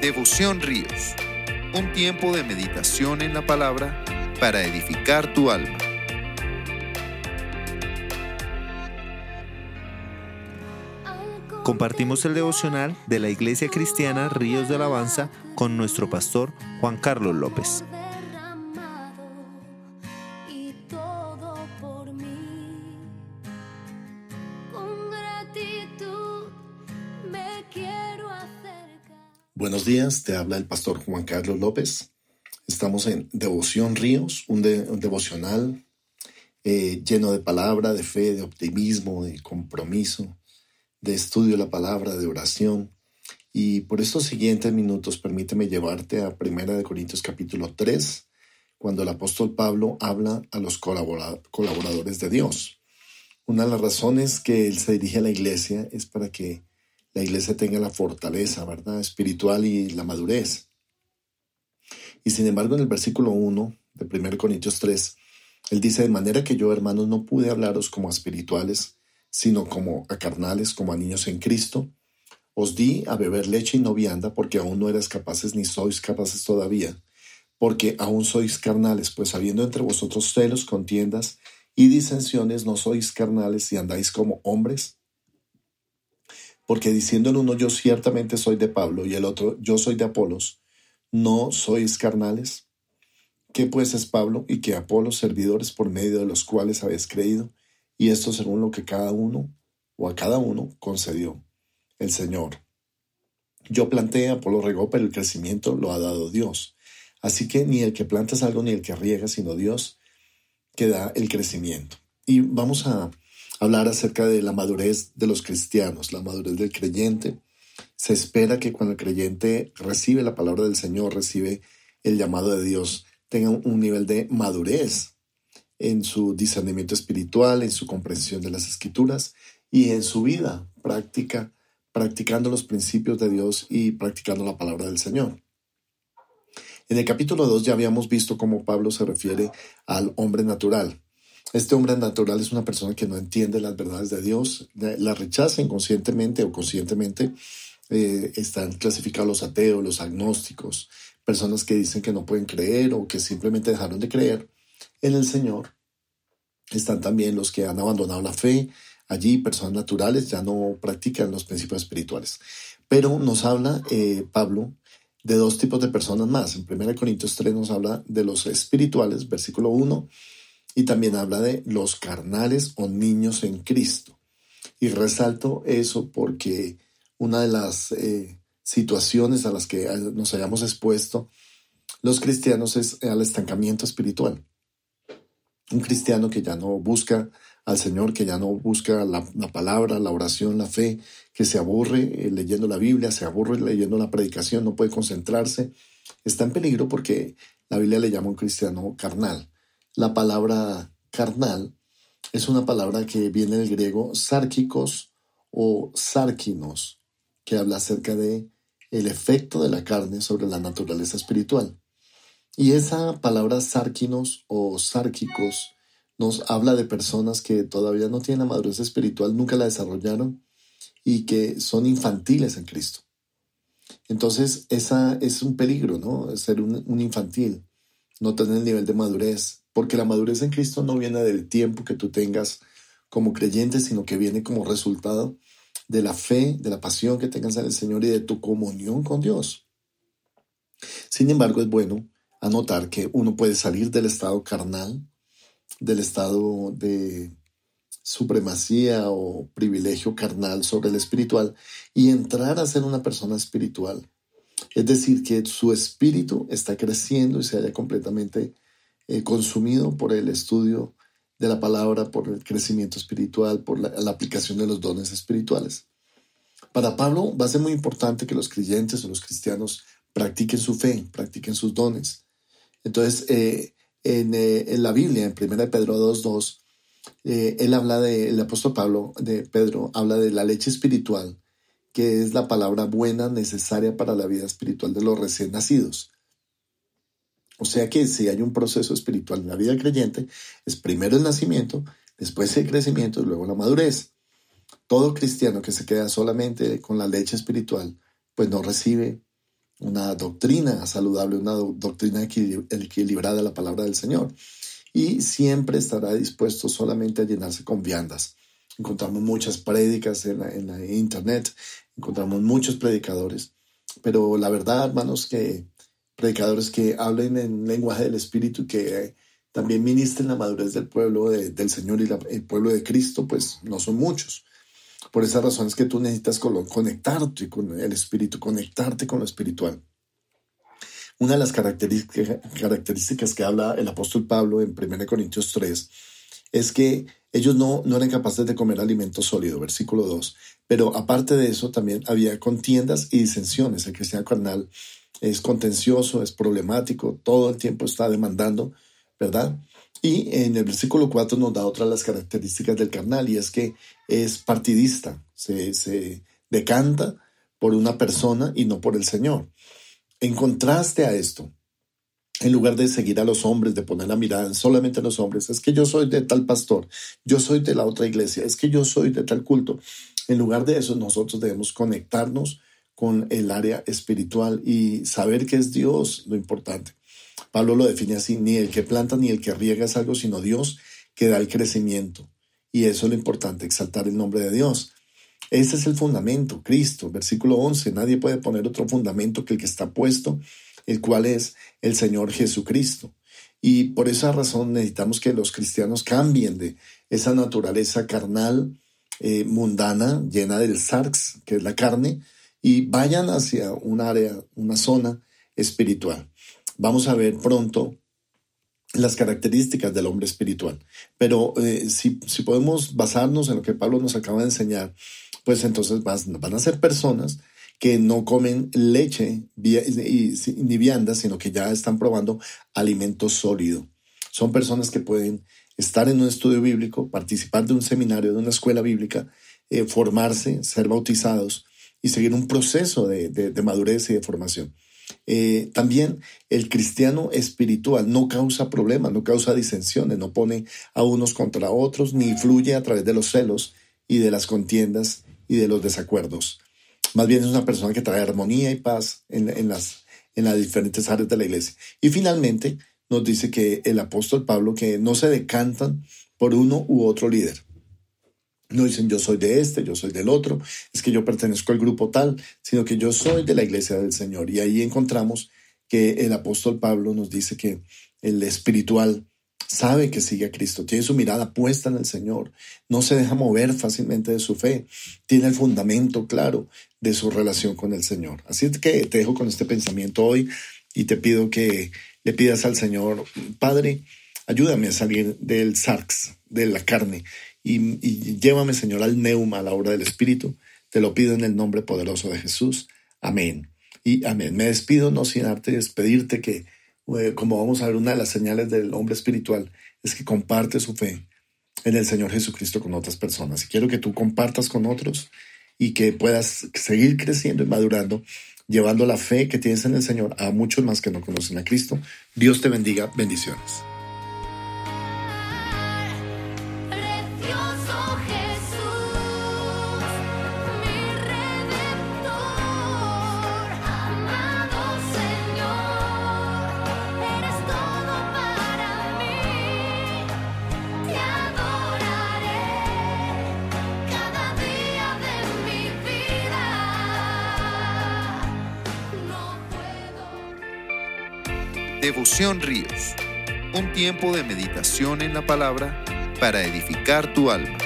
Devoción Ríos, un tiempo de meditación en la palabra para edificar tu alma. Compartimos el devocional de la Iglesia Cristiana Ríos de Alabanza con nuestro pastor Juan Carlos López. Buenos días, te habla el pastor Juan Carlos López. Estamos en Devoción Ríos, un, devocional eh, lleno de palabra, de fe, de optimismo, de compromiso, de estudio de la palabra, de oración. Y por estos siguientes minutos permíteme llevarte a Primera de Corintios capítulo 3, cuando el apóstol Pablo habla a los colaboradores de Dios. Una de las razones que él se dirige a la iglesia es para que la iglesia tenga la fortaleza, ¿verdad? Espiritual y la madurez. Y sin embargo, en el versículo 1 de 1 Corintios 3, él dice, de manera que yo, hermanos, no pude hablaros como a espirituales, sino como a carnales, como a niños en Cristo. Os di a beber leche y no vianda, porque aún no eras capaces ni sois capaces todavía, porque aún sois carnales, pues habiendo entre vosotros celos, contiendas y disensiones, no sois carnales y andáis como hombres. Porque diciendo el uno, yo ciertamente soy de Pablo, y el otro, yo soy de Apolos, ¿no sois carnales? ¿Qué pues es Pablo y qué Apolos, servidores por medio de los cuales habéis creído? Y esto según lo que cada uno o a cada uno concedió el Señor. Yo planté, Apolo regó, pero el crecimiento lo ha dado Dios. Así que ni el que planta es algo ni el que riega, sino Dios que da el crecimiento. Y vamos a hablar acerca de la madurez de los cristianos, la madurez del creyente. Se espera que cuando el creyente recibe la palabra del Señor, recibe el llamado de Dios, tenga un nivel de madurez en su discernimiento espiritual, en su comprensión de las escrituras y en su vida práctica, practicando los principios de Dios y practicando la palabra del Señor. En el capítulo 2 ya habíamos visto cómo Pablo se refiere al hombre natural, este hombre natural es una persona que no entiende las verdades de Dios, la rechaza inconscientemente o conscientemente. Eh, están clasificados los ateos, los agnósticos, personas que dicen que no pueden creer o que simplemente dejaron de creer en el Señor. Están también los que han abandonado la fe. Allí personas naturales ya no practican los principios espirituales. Pero nos habla eh, Pablo de dos tipos de personas más. En 1 Corintios 3 nos habla de los espirituales, versículo 1 y también habla de los carnales o niños en Cristo. Y resalto eso porque una de las eh, situaciones a las que nos hayamos expuesto los cristianos es al estancamiento espiritual. Un cristiano que ya no busca al Señor, que ya no busca la, palabra, la oración, la fe, que se aburre eh, leyendo la Biblia, se aburre leyendo la predicación, no puede concentrarse, está en peligro porque la Biblia le llama un cristiano carnal. La palabra carnal es una palabra que viene del griego sárquicos o sárquinos, que habla acerca de el efecto de la carne sobre la naturaleza espiritual. Y esa palabra sárquinos o sárquicos nos habla de personas que todavía no tienen la madurez espiritual, nunca la desarrollaron y que son infantiles en Cristo. Entonces, esa es un peligro, ¿no? Ser un, un infantil, no tener el nivel de madurez porque la madurez en Cristo no viene del tiempo que tú tengas como creyente, sino que viene como resultado de la fe, de la pasión que tengas en el Señor y de tu comunión con Dios. Sin embargo, es bueno anotar que uno puede salir del estado carnal, del estado de supremacía o privilegio carnal sobre el espiritual y entrar a ser una persona espiritual. Es decir, que su espíritu está creciendo y se haya completamente eh, consumido por el estudio de la palabra, por el crecimiento espiritual, por la, aplicación de los dones espirituales. Para Pablo va a ser muy importante que los creyentes o los cristianos practiquen su fe, practiquen sus dones. Entonces, eh, en, eh, en, la Biblia, en 1 Pedro 2.2, él habla de, el apóstol Pablo, de Pedro, habla de la leche espiritual, que es la palabra buena necesaria para la vida espiritual de los recién nacidos. O sea que si hay un proceso espiritual en la vida creyente, es primero el nacimiento, después el crecimiento y luego la madurez. Todo cristiano que se queda solamente con la leche espiritual, pues no recibe una doctrina saludable, una doctrina equilibrada de la palabra del Señor. Y siempre estará dispuesto solamente a llenarse con viandas. Encontramos muchas prédicas en en la internet, encontramos muchos predicadores, pero la verdad, hermanos, que predicadores que hablen en lenguaje del Espíritu que también ministren la madurez del pueblo del Señor y el pueblo de Cristo, pues no son muchos. Por esa razón es que tú necesitas conectarte con el Espíritu, conectarte con lo espiritual. Una de las características que habla el apóstol Pablo en 1 Corintios 3 es que ellos no, no eran capaces de comer alimento sólido, versículo 2. Pero aparte de eso, también había contiendas y disensiones. El cristiano carnal es contencioso, es problemático, todo el tiempo está demandando, ¿verdad? Y en el versículo 4 nos da otra de las características del carnal y es que es partidista, se, se decanta por una persona y no por el Señor. En contraste a esto, en lugar de seguir a los hombres, de poner la mirada en solamente a los hombres, es que yo soy de tal pastor, yo soy de la otra iglesia, es que yo soy de tal culto. En lugar de eso, nosotros debemos conectarnos con el área espiritual y saber que es Dios lo importante. Pablo lo define así, ni el que planta ni el que riega es algo, sino Dios que da el crecimiento. Y eso es lo importante, exaltar el nombre de Dios. Ese es el fundamento, Cristo. Versículo 11, nadie puede poner otro fundamento que el que está puesto, el cual es el Señor Jesucristo. Y por esa razón necesitamos que los cristianos cambien de esa naturaleza carnal, eh, mundana, llena del sarx, que es la carne, y vayan hacia un área, una zona espiritual. Vamos a ver pronto las características del hombre espiritual. Pero eh, si, si, podemos basarnos en lo que Pablo nos acaba de enseñar, pues entonces van a ser personas que no comen leche ni vianda, sino que ya están probando alimento sólido. Son personas que pueden estar en un estudio bíblico, participar de un seminario, de una escuela bíblica, eh, formarse, ser bautizados y seguir un proceso de madurez y de formación. Eh, también el cristiano espiritual no causa problemas, no causa disensiones, no pone a unos contra otros, ni fluye a través de los celos y de las contiendas y de los desacuerdos. Más bien es una persona que trae armonía y paz en, las, en las diferentes áreas de la iglesia. Y finalmente nos dice que el apóstol Pablo que no se decantan por uno u otro líder. No dicen yo soy de este, yo soy del otro, es que yo pertenezco al grupo tal, sino que yo soy de la iglesia del Señor. Y ahí encontramos que el apóstol Pablo nos dice que el espiritual sabe que sigue a Cristo, tiene su mirada puesta en el Señor, no se deja mover fácilmente de su fe, tiene el fundamento claro de su relación con el Señor. Así que te dejo con este pensamiento hoy y te pido que le pidas al Señor, Padre, ayúdame a salir del sarx, de la carne, y, llévame, Señor, al neuma, a la obra del Espíritu. Te lo pido en el nombre poderoso de Jesús. Amén. Y amén. Me despido no sin arte despedirte que, eh, como vamos a ver, una de las señales del hombre espiritual es que comparte su fe en el Señor Jesucristo con otras personas. Y quiero que tú compartas con otros y que puedas seguir creciendo y madurando, llevando la fe que tienes en el Señor a muchos más que no conocen a Cristo. Dios te bendiga. Bendiciones. Devoción Ríos, un tiempo de meditación en la palabra para edificar tu alma.